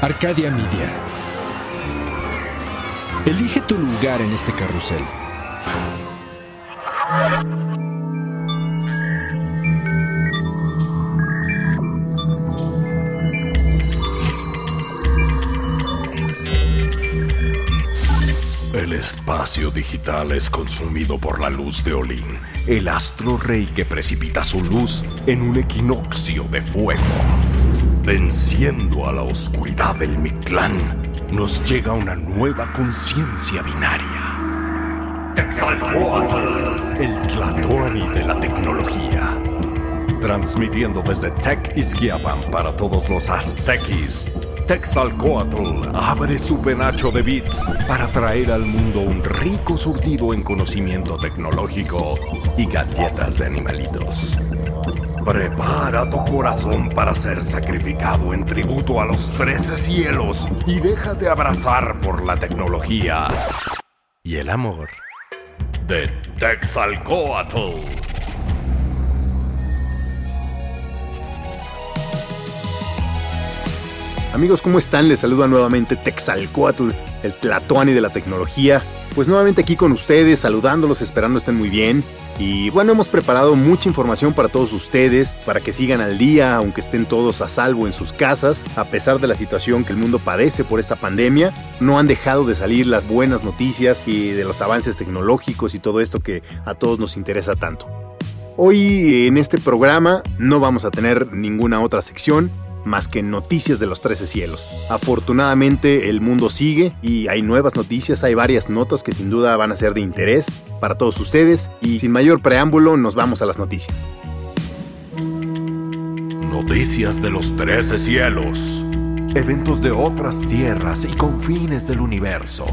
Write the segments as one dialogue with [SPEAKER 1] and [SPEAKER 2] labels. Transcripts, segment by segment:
[SPEAKER 1] Arcadia Media. Elige tu lugar en este carrusel.
[SPEAKER 2] El espacio digital es consumido por la luz de Olin, el astro rey que precipita su luz en un equinoccio de fuego. Venciendo a la oscuridad del Mictlán, nos llega una nueva conciencia binaria. Texalcoatl, el Tlatoani de la tecnología. Transmitiendo desde Tech Izquiapan para todos los aztequis. Texalcoatl abre su penacho de bits para traer al mundo un rico surtido en conocimiento tecnológico y galletas de animalitos. Prepara tu corazón para ser sacrificado en tributo a los trece cielos y déjate abrazar por la tecnología y el amor de Texalcoatl.
[SPEAKER 3] Amigos, ¿cómo están? Les saluda nuevamente Texalcoatl, el Tlatoani de la tecnología. Pues nuevamente aquí con ustedes, saludándolos, esperando estén muy bien. Y bueno, hemos preparado mucha información para todos ustedes, para que sigan al día, aunque estén todos a salvo en sus casas, a pesar de la situación que el mundo padece por esta pandemia. No han dejado de salir las buenas noticias y de los avances tecnológicos y todo esto que a todos nos interesa tanto. Hoy en este programa no vamos a tener ninguna otra sección, más que noticias de los 13 cielos. Afortunadamente el mundo sigue y hay nuevas noticias, hay varias notas que sin duda van a ser de interés para todos ustedes y sin mayor preámbulo nos vamos a las noticias.
[SPEAKER 2] Noticias de los 13 cielos. Eventos de otras tierras y confines del universo.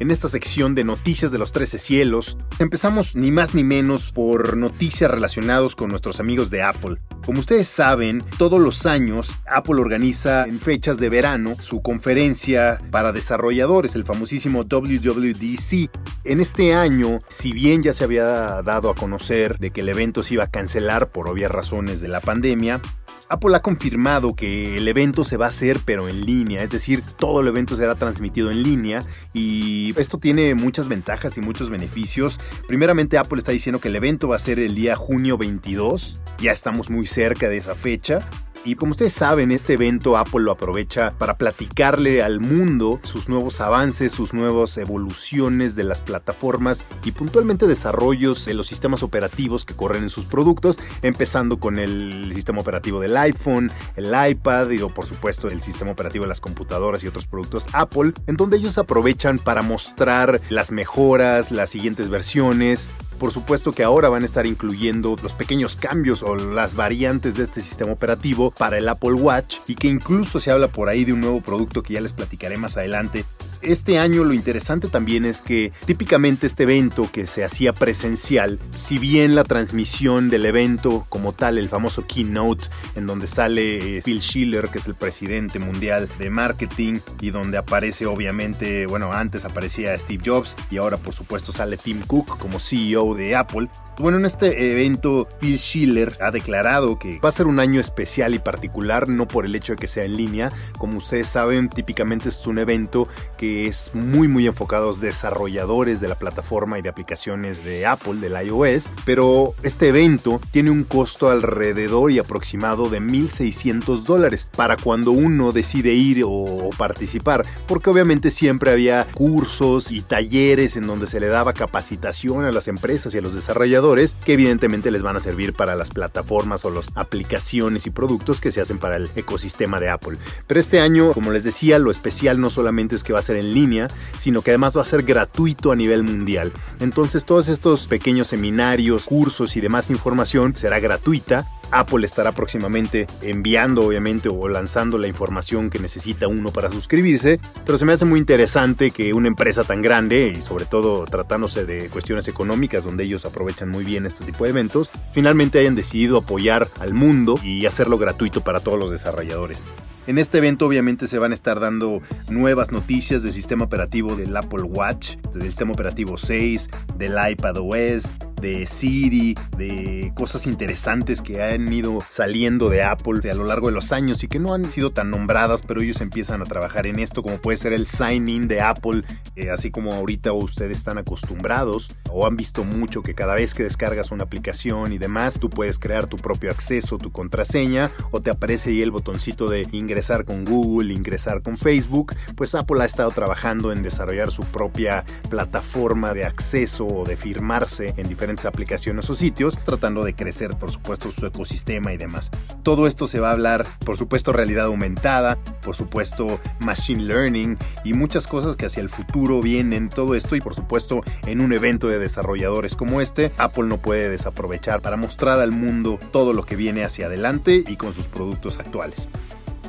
[SPEAKER 3] En esta sección de noticias de los 13 cielos, empezamos ni más ni menos por noticias relacionadas con nuestros amigos de Apple. Como ustedes saben, todos los años Apple organiza en fechas de verano su conferencia para desarrolladores, el famosísimo WWDC. En este año, si bien ya se había dado a conocer de que el evento se iba a cancelar por obvias razones de la pandemia, Apple ha confirmado que el evento se va a hacer pero en línea, es decir, todo el evento será transmitido en línea y esto tiene muchas ventajas y muchos beneficios. Primeramente Apple está diciendo que el evento va a ser el día junio 22, ya estamos muy cerca de esa fecha. Y como ustedes saben, este evento Apple lo aprovecha para platicarle al mundo sus nuevos avances, sus nuevas evoluciones de las plataformas y puntualmente desarrollos de los sistemas operativos que corren en sus productos, empezando con el sistema operativo del iPhone, el iPad y por supuesto el sistema operativo de las computadoras y otros productos Apple, en donde ellos aprovechan para mostrar las mejoras, las siguientes versiones, por supuesto que ahora van a estar incluyendo los pequeños cambios o las variantes de este sistema operativo para el Apple Watch y que incluso se habla por ahí de un nuevo producto que ya les platicaré más adelante este año lo interesante también es que típicamente este evento que se hacía presencial, si bien la transmisión del evento como tal, el famoso keynote, en donde sale eh, Phil Schiller, que es el presidente mundial de marketing, y donde aparece obviamente, bueno, antes aparecía Steve Jobs y ahora por supuesto sale Tim Cook como CEO de Apple. Bueno, en este evento Phil Schiller ha declarado que va a ser un año especial y particular, no por el hecho de que sea en línea, como ustedes saben, típicamente es un evento que es muy muy enfocado a los desarrolladores de la plataforma y de aplicaciones de Apple, del iOS, pero este evento tiene un costo alrededor y aproximado de 1.600 dólares para cuando uno decide ir o participar, porque obviamente siempre había cursos y talleres en donde se le daba capacitación a las empresas y a los desarrolladores que evidentemente les van a servir para las plataformas o las aplicaciones y productos que se hacen para el ecosistema de Apple. Pero este año, como les decía, lo especial no solamente es que va a ser en línea, sino que además va a ser gratuito a nivel mundial. Entonces todos estos pequeños seminarios, cursos y demás información será gratuita Apple estará próximamente enviando, obviamente, o lanzando la información que necesita uno para suscribirse, pero se me hace muy interesante que una empresa tan grande, y sobre todo tratándose de cuestiones económicas, donde ellos aprovechan muy bien este tipo de eventos, finalmente hayan decidido apoyar al mundo y hacerlo gratuito para todos los desarrolladores. En este evento obviamente se van a estar dando nuevas noticias del sistema operativo del Apple Watch, del sistema operativo 6, del iPad OS, de Siri, de cosas interesantes que han ido saliendo de Apple a lo largo de los años y que no han sido tan nombradas, pero ellos empiezan a trabajar en esto, como puede ser el sign-in de Apple, eh, así como ahorita ustedes están acostumbrados o han visto mucho que cada vez que descargas una aplicación y demás, tú puedes crear tu propio acceso, tu contraseña, o te aparece ahí el botoncito de ingresar con Google, ingresar con Facebook, pues Apple ha estado trabajando en desarrollar su propia plataforma de acceso o de firmarse en diferentes aplicaciones o sitios, tratando de crecer, por supuesto, su ecosistema y demás. Todo esto se va a hablar, por supuesto, realidad aumentada, por supuesto, machine learning y muchas cosas que hacia el futuro vienen, todo esto y por supuesto en un evento de desarrolladores como este, Apple no puede desaprovechar para mostrar al mundo todo lo que viene hacia adelante y con sus productos actuales.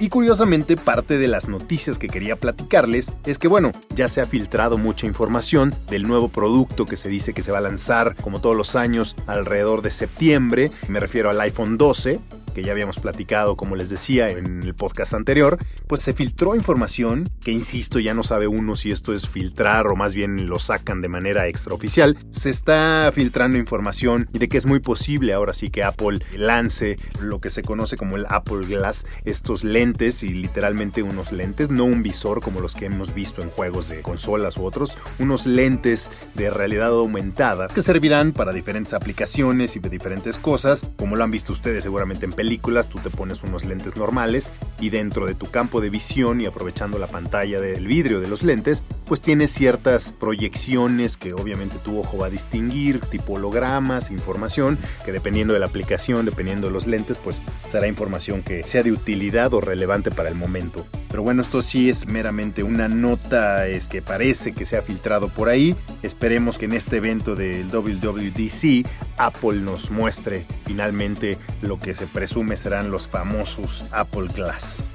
[SPEAKER 3] Y curiosamente, parte de las noticias que quería platicarles es que, bueno, ya se ha filtrado mucha información del nuevo producto que se dice que se va a lanzar, como todos los años, alrededor de septiembre. Me refiero al iPhone 12, que ya habíamos platicado, como les decía en el podcast anterior, pues se filtró información que, insisto, ya no sabe uno si esto es filtrar o más bien lo sacan de manera extraoficial. Se está filtrando información y de que es muy posible ahora sí que Apple lance lo que se conoce como el Apple Glass, estos lentes y literalmente unos lentes, no un visor como los que hemos visto en juegos de consolas u otros, unos lentes de realidad aumentada que servirán para diferentes aplicaciones y diferentes cosas, como lo han visto ustedes seguramente en películas, tú te pones unos lentes normales y dentro de tu campo de visión y aprovechando la pantalla del vidrio de los lentes, pues tienes ciertas proyecciones que obviamente tu ojo va a distinguir, tipo hologramas, información, que dependiendo de la aplicación, dependiendo de los lentes, pues será información que sea de utilidad o relevante para el momento. Pero bueno, esto sí es meramente una nota es que parece que se ha filtrado por ahí. Esperemos que en este evento del WWDC Apple nos muestre finalmente lo que se presume serán los famosos Apple Glass.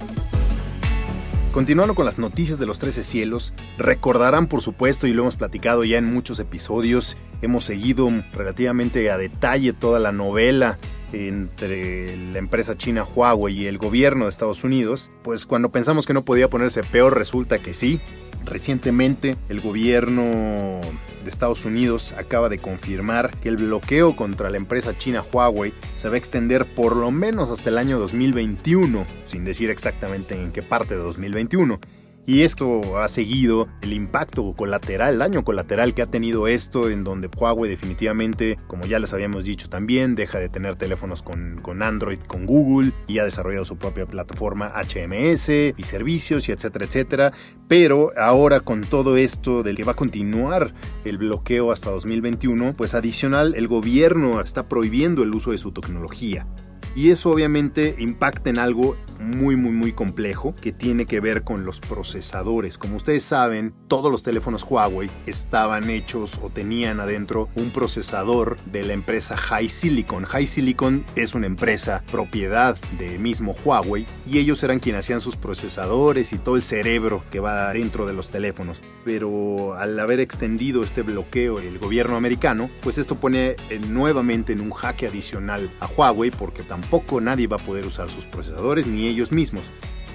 [SPEAKER 3] Continuando con las noticias de los 13 cielos, recordarán por supuesto, y lo hemos platicado ya en muchos episodios, hemos seguido relativamente a detalle toda la novela entre la empresa china Huawei y el gobierno de Estados Unidos, pues cuando pensamos que no podía ponerse peor resulta que sí. Recientemente el gobierno de Estados Unidos acaba de confirmar que el bloqueo contra la empresa china Huawei se va a extender por lo menos hasta el año 2021, sin decir exactamente en qué parte de 2021. Y esto ha seguido el impacto colateral, el daño colateral que ha tenido esto, en donde Huawei definitivamente, como ya les habíamos dicho también, deja de tener teléfonos con, con Android, con Google, y ha desarrollado su propia plataforma HMS y servicios, y etcétera, etcétera. Pero ahora con todo esto del que va a continuar el bloqueo hasta 2021, pues adicional el gobierno está prohibiendo el uso de su tecnología. Y eso obviamente impacta en algo muy muy muy complejo que tiene que ver con los procesadores. Como ustedes saben, todos los teléfonos Huawei estaban hechos o tenían adentro un procesador de la empresa High Silicon. High Silicon es una empresa propiedad de mismo Huawei y ellos eran quienes hacían sus procesadores y todo el cerebro que va dentro de los teléfonos. Pero al haber extendido este bloqueo el gobierno americano, pues esto pone nuevamente en un jaque adicional a Huawei porque tampoco nadie va a poder usar sus procesadores ni ellos mismos.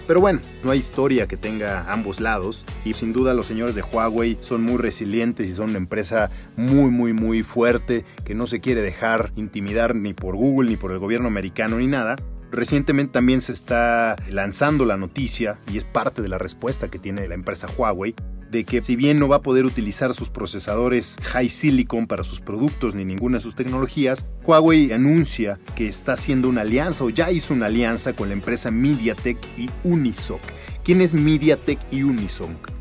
[SPEAKER 3] Pero bueno, no hay historia que tenga ambos lados y sin duda los señores de Huawei son muy resilientes y son una empresa muy muy muy fuerte que no se quiere dejar intimidar ni por Google ni por el gobierno americano ni nada. Recientemente también se está lanzando la noticia y es parte de la respuesta que tiene la empresa Huawei de que si bien no va a poder utilizar sus procesadores High Silicon para sus productos ni ninguna de sus tecnologías, Huawei anuncia que está haciendo una alianza o ya hizo una alianza con la empresa MediaTek y Unisoc. ¿Quién es MediaTek y Unisoc?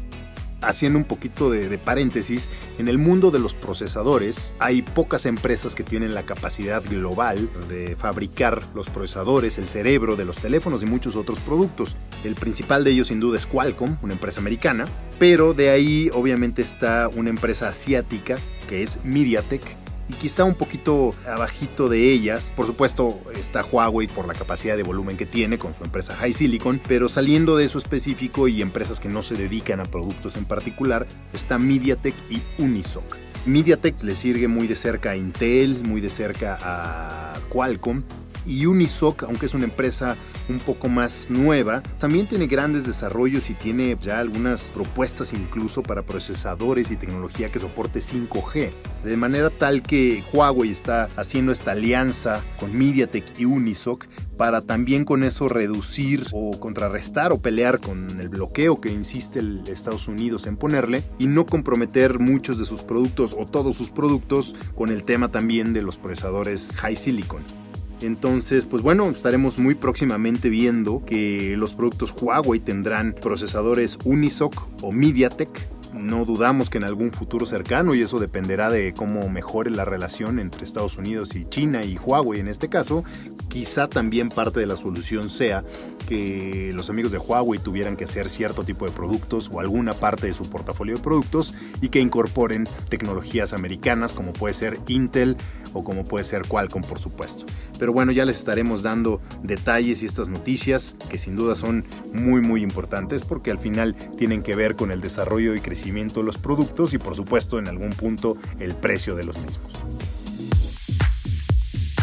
[SPEAKER 3] Haciendo un poquito de, paréntesis, en el mundo de los procesadores hay pocas empresas que tienen la capacidad global de fabricar los procesadores, el cerebro de los teléfonos y muchos otros productos. El principal de ellos sin duda es Qualcomm, una empresa americana, pero de ahí obviamente está una empresa asiática que es MediaTek y quizá un poquito abajito de ellas. Por supuesto está Huawei por la capacidad de volumen que tiene con su empresa High Silicon, pero saliendo de eso específico y empresas que no se dedican a productos en particular, está MediaTek y Unisoc. MediaTek le sirve muy de cerca a Intel, muy de cerca a Qualcomm Y Unisoc, aunque es una empresa un poco más nueva, también tiene grandes desarrollos y tiene ya algunas propuestas incluso para procesadores y tecnología que soporte 5G. De manera tal que Huawei está haciendo esta alianza con MediaTek y Unisoc para también con eso reducir o contrarrestar o pelear con el bloqueo que insiste el Estados Unidos en ponerle y no comprometer muchos de sus productos o todos sus productos con el tema también de los procesadores high silicon. Entonces, pues bueno, estaremos muy próximamente viendo que los productos Huawei tendrán procesadores Unisoc o MediaTek. No dudamos que en algún futuro cercano, y eso dependerá de cómo mejore la relación entre Estados Unidos y China y Huawei en este caso, quizá también parte de la solución sea que los amigos de Huawei tuvieran que hacer cierto tipo de productos o alguna parte de su portafolio de productos y que incorporen tecnologías americanas como puede ser Intel o como puede ser Qualcomm por supuesto. Pero bueno, ya les estaremos dando detalles y estas noticias que sin duda son muy muy importantes porque al final tienen que ver con el desarrollo y crecimiento de los productos y por supuesto en algún punto el precio de los mismos.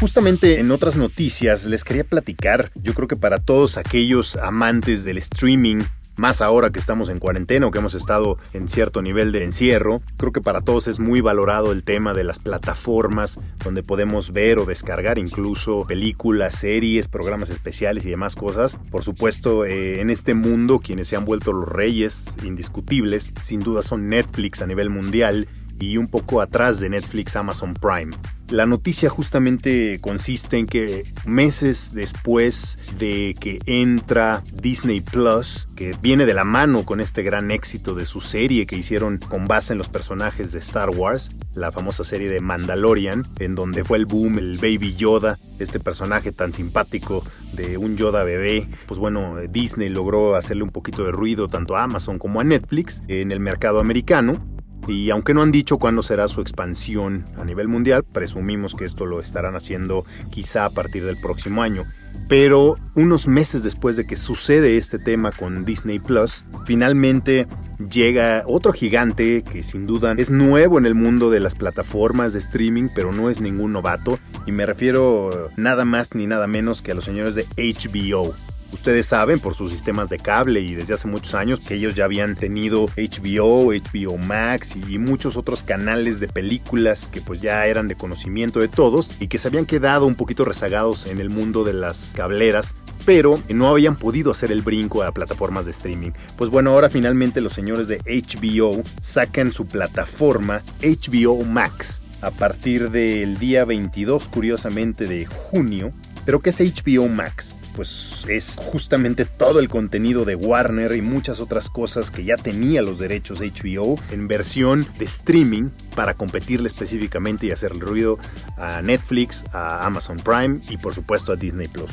[SPEAKER 3] Justamente en otras noticias les quería platicar, yo creo que para todos aquellos amantes del streaming, más ahora que estamos en cuarentena o que hemos estado en cierto nivel de encierro, creo que para todos es muy valorado el tema de las plataformas donde podemos ver o descargar incluso películas, series, programas especiales y demás cosas. Por supuesto, eh, en este mundo quienes se han vuelto los reyes indiscutibles, sin duda son Netflix a nivel mundial y un poco atrás de Netflix Amazon Prime. La noticia justamente consiste en que meses después de que entra Disney Plus, que viene de la mano con este gran éxito de su serie que hicieron con base en los personajes de Star Wars, la famosa serie de Mandalorian, en donde fue el boom el Baby Yoda, este personaje tan simpático de un Yoda bebé, pues bueno, Disney logró hacerle un poquito de ruido tanto a Amazon como a Netflix en el mercado americano y aunque no han dicho cuándo será su expansión a nivel mundial, presumimos que esto lo estarán haciendo quizá a partir del próximo año. Pero unos meses después de que sucede este tema con Disney Plus, finalmente llega otro gigante que sin duda es nuevo en el mundo de las plataformas de streaming, pero no es ningún novato. Y me refiero nada más ni nada menos que a los señores de HBO. Ustedes saben por sus sistemas de cable y desde hace muchos años que ellos ya habían tenido HBO, HBO Max y muchos otros canales de películas que pues ya eran de conocimiento de todos y que se habían quedado un poquito rezagados en el mundo de las cableras pero no habían podido hacer el brinco a plataformas de streaming. Pues bueno, ahora finalmente los señores de HBO sacan su plataforma HBO Max a partir del día 22, curiosamente, de junio. ¿Pero qué es HBO Max? Pues es justamente todo el contenido de Warner y muchas otras cosas que ya tenía los derechos de HBO en versión de streaming para competirle específicamente y hacerle ruido a Netflix, a Amazon Prime y por supuesto a Disney Plus.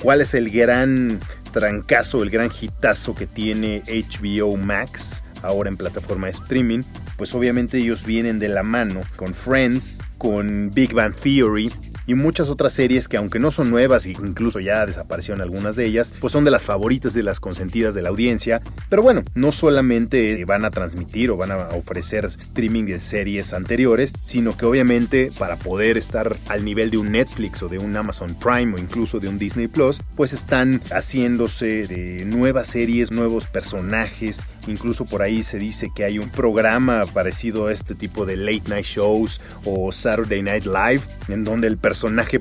[SPEAKER 3] ¿Cuál es el gran trancazo, el gran hitazo que tiene HBO Max ahora en plataforma de streaming? Pues obviamente ellos vienen de la mano con Friends, con Big Bang Theory, y muchas otras series que aunque no son nuevas e incluso ya desaparecieron algunas de ellas, pues son de las favoritas de las consentidas de la audiencia. Pero bueno, no solamente van a transmitir o van a ofrecer streaming de series anteriores, sino que obviamente para poder estar al nivel de un Netflix o de un Amazon Prime o incluso de un Disney Plus, pues están haciéndose de nuevas series, nuevos personajes, incluso por ahí se dice que hay un programa parecido a este tipo de late night shows o Saturday Night Live, en donde el personaje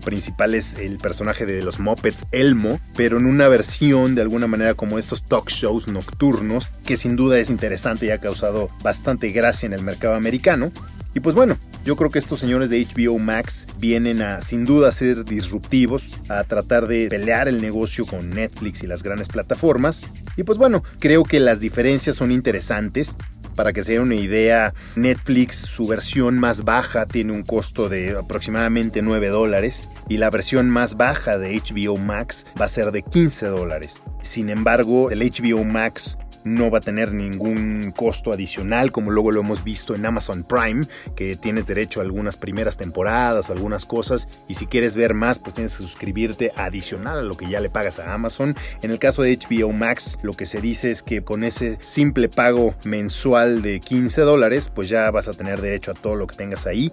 [SPEAKER 3] principal es el personaje de los Muppets, Elmo, pero en una versión de alguna manera como estos talk shows nocturnos, que sin duda es interesante y ha causado bastante gracia en el mercado americano. Y pues bueno, yo creo que estos señores de HBO Max vienen a sin duda ser disruptivos, a tratar de pelear el negocio con Netflix y las grandes plataformas. Y pues bueno, creo que las diferencias son interesantes. Para que se den una idea, Netflix, su versión más baja tiene un costo de aproximadamente 9 dólares y la versión más baja de HBO Max va a ser de 15 dólares. Sin embargo, el HBO Max no va a tener ningún costo adicional, como luego lo hemos visto en Amazon Prime, que tienes derecho a algunas primeras temporadas o algunas cosas, y si quieres ver más, pues tienes que suscribirte adicional a lo que ya le pagas a Amazon. En el caso de HBO Max, lo que se dice es que con ese simple pago mensual de 15 dólares, pues ya vas a tener derecho a todo lo que tengas ahí.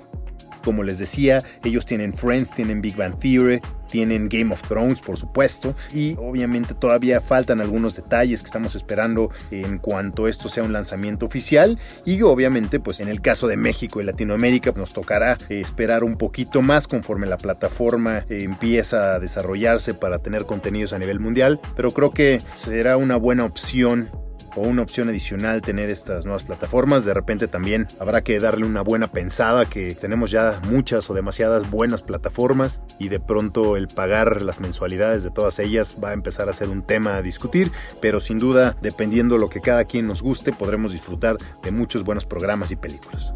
[SPEAKER 3] Como les decía, ellos tienen Friends, tienen Big Bang Theory, tienen Game of Thrones, por supuesto, y obviamente todavía faltan algunos detalles que estamos esperando en cuanto esto sea un lanzamiento oficial. Y obviamente pues en el caso de México y Latinoamérica nos tocará esperar un poquito más conforme la plataforma empieza a desarrollarse para tener contenidos a nivel mundial, pero creo que será una buena opción o una opción adicional tener estas nuevas plataformas. De repente también habrá que darle una buena pensada que tenemos ya muchas o demasiadas buenas plataformas y de pronto el pagar las mensualidades de todas ellas va a empezar a ser un tema a discutir, pero sin duda, dependiendo lo que cada quien nos guste, podremos disfrutar de muchos buenos programas y películas.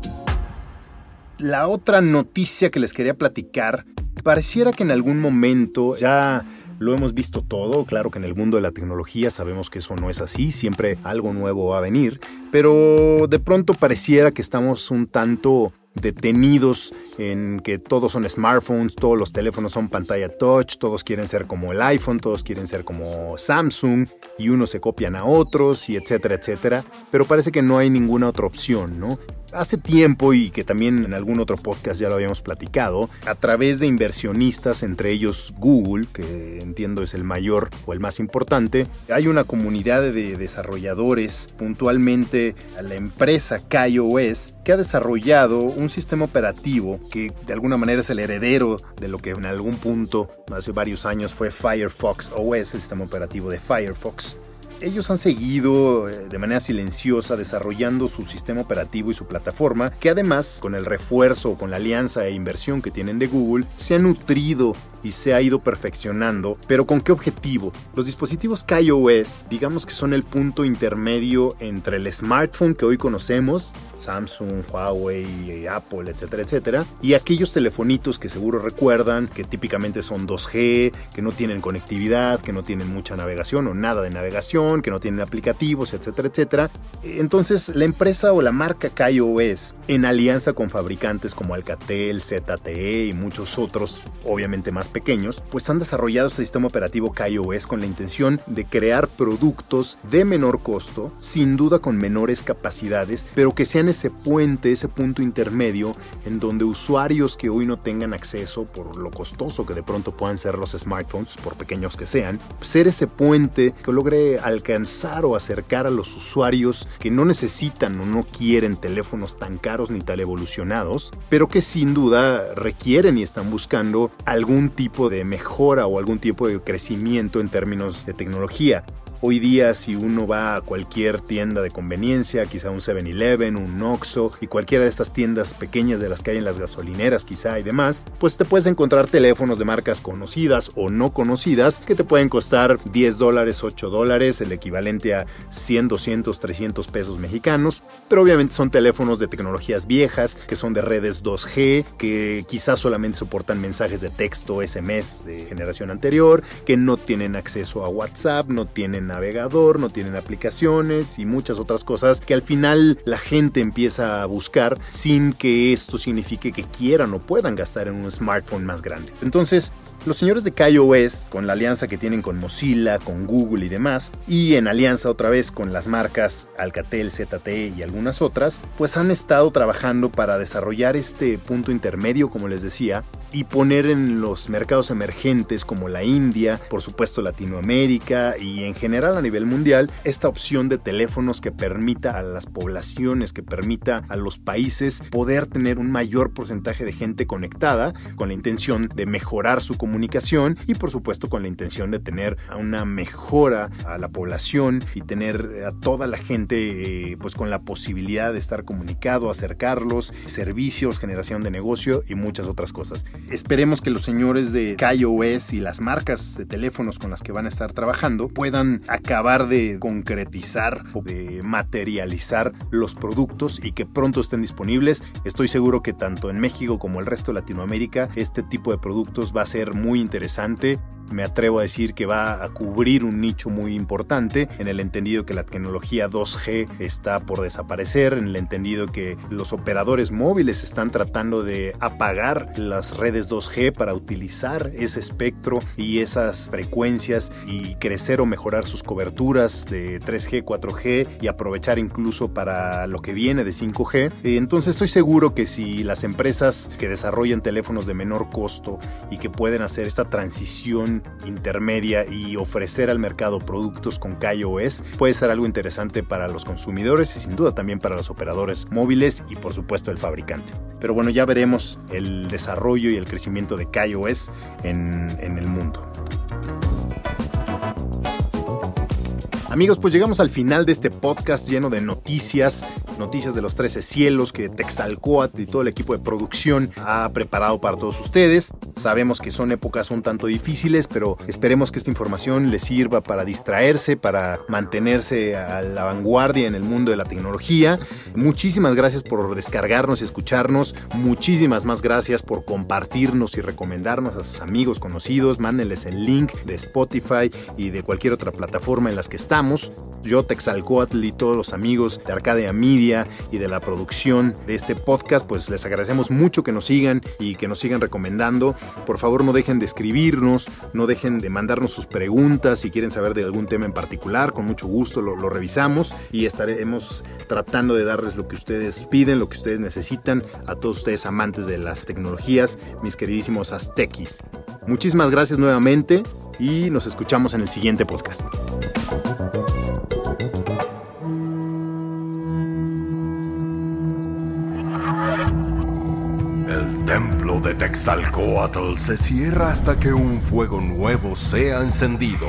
[SPEAKER 3] La otra noticia que les quería platicar, pareciera que en algún momento ya lo hemos visto todo, claro que en el mundo de la tecnología sabemos que eso no es así, siempre algo nuevo va a venir, pero de pronto pareciera que estamos un tanto detenidos en que todos son smartphones, todos los teléfonos son pantalla touch, todos quieren ser como el iPhone, todos quieren ser como Samsung y unos se copian a otros y etcétera, etcétera, pero parece que no hay ninguna otra opción, ¿no? Hace tiempo y que también en algún otro podcast ya lo habíamos platicado, a través de inversionistas, entre ellos Google, que entiendo es el mayor o el más importante, hay una comunidad de desarrolladores, puntualmente la empresa KaiOS, que ha desarrollado un sistema operativo que de alguna manera es el heredero de lo que en algún punto, hace varios años, fue Firefox OS, el sistema operativo de Firefox ellos han seguido eh, de manera silenciosa desarrollando su sistema operativo y su plataforma, que además, con el refuerzo, con la alianza e inversión que tienen de Google, se ha nutrido y se ha ido perfeccionando, pero ¿con qué objetivo? Los dispositivos KaiOS, digamos que son el punto intermedio entre el smartphone que hoy conocemos, Samsung, Huawei, Apple, etcétera, etcétera, y aquellos telefonitos que seguro recuerdan, que típicamente son 2G, que no tienen conectividad, que no tienen mucha navegación o nada de navegación, que no tienen aplicativos, etcétera, etcétera. Entonces, la empresa o la marca KaiOS, en alianza con fabricantes como Alcatel, ZTE y muchos otros, obviamente más pequeños, pues han desarrollado este sistema operativo KaiOS con la intención de crear productos de menor costo, sin duda con menores capacidades, pero que sean ese puente, ese punto intermedio en donde usuarios que hoy no tengan acceso por lo costoso que de pronto puedan ser los smartphones, por pequeños que sean, ser ese puente que logre alcanzar o acercar a los usuarios que no necesitan o no quieren teléfonos tan caros ni tan evolucionados, pero que sin duda requieren y están buscando algún tipo de mejora o algún tipo de crecimiento en términos de tecnología. Hoy día si uno va a cualquier tienda de conveniencia, quizá un 7-Eleven, un Oxxo y cualquiera de estas tiendas pequeñas de las que hay en las gasolineras quizá y demás, pues te puedes encontrar teléfonos de marcas conocidas o no conocidas que te pueden costar 10 dólares, 8 dólares, el equivalente a 100, 200, 300 pesos mexicanos, pero obviamente son teléfonos de tecnologías viejas, que son de redes 2G, que quizás solamente soportan mensajes de texto, SMS de generación anterior, que no tienen acceso a WhatsApp, no tienen navegador, no tienen aplicaciones y muchas otras cosas que al final la gente empieza a buscar sin que esto signifique que quieran o puedan gastar en un smartphone más grande. Entonces, los señores de KaiOS, con la alianza que tienen con Mozilla, con Google y demás, y en alianza otra vez con las marcas Alcatel, ZTE y algunas otras, pues han estado trabajando para desarrollar este punto intermedio, como les decía, y poner en los mercados emergentes como la India, por supuesto Latinoamérica y en general a nivel mundial, esta opción de teléfonos que permita a las poblaciones, que permita a los países poder tener un mayor porcentaje de gente conectada con la intención de mejorar su comunicación y por supuesto con la intención de tener una mejora a la población y tener a toda la gente eh, pues con la posibilidad de estar comunicado, acercarlos, servicios, generación de negocio y muchas otras cosas. Esperemos que los señores de KaiOS y las marcas de teléfonos con las que van a estar trabajando puedan acabar de concretizar o de materializar los productos y que pronto estén disponibles. Estoy seguro que tanto en México como el resto de Latinoamérica este tipo de productos va a ser muy interesante me atrevo a decir que va a cubrir un nicho muy importante en el entendido que la tecnología 2G está por desaparecer, en el entendido que los operadores móviles están tratando de apagar las redes 2G para utilizar ese espectro y esas frecuencias y crecer o mejorar sus coberturas de 3G, 4G y aprovechar incluso para lo que viene de 5G. Entonces estoy seguro que si las empresas que desarrollan teléfonos de menor costo y que pueden hacer esta transición intermedia y ofrecer al mercado productos con KaiOS puede ser algo interesante para los consumidores y sin duda también para los operadores móviles y por supuesto el fabricante. Pero bueno, ya veremos el desarrollo y el crecimiento de KaiOS en, en el mundo. Amigos, pues llegamos al final de este podcast lleno de noticias, noticias de los 13 cielos que Texalcoatl y todo el equipo de producción ha preparado para todos ustedes. Sabemos que son épocas un tanto difíciles, pero esperemos que esta información les sirva para distraerse, para mantenerse a la vanguardia en el mundo de la tecnología. Muchísimas gracias por descargarnos y escucharnos. Muchísimas más gracias por compartirnos y recomendarnos a sus amigos, conocidos. Mándenles el link de Spotify y de cualquier otra plataforma en las que yo, Texalcoatl y todos los amigos de Arcadia Media y de la producción de este podcast, pues les agradecemos mucho que nos sigan y que nos sigan recomendando. Por favor, no dejen de escribirnos, no dejen de mandarnos sus preguntas si quieren saber de algún tema en particular. Con mucho gusto lo, lo revisamos y estaremos tratando de darles lo que ustedes piden, lo que ustedes necesitan a todos ustedes amantes de las tecnologías, mis queridísimos aztequis. Muchísimas gracias nuevamente y nos escuchamos en el siguiente podcast.
[SPEAKER 2] El templo de Texalcoatl se cierra hasta que un fuego nuevo sea encendido.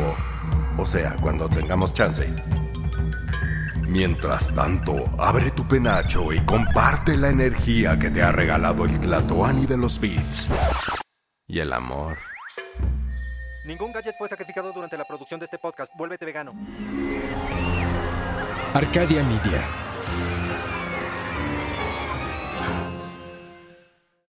[SPEAKER 2] O sea, cuando tengamos chance. Mientras tanto, abre tu penacho y comparte la energía que te ha regalado el Tlatoani de los Beats. Y el amor.
[SPEAKER 4] Ningún gadget fue sacrificado durante la producción de este podcast. Vuélvete vegano.
[SPEAKER 1] Arcadia Media.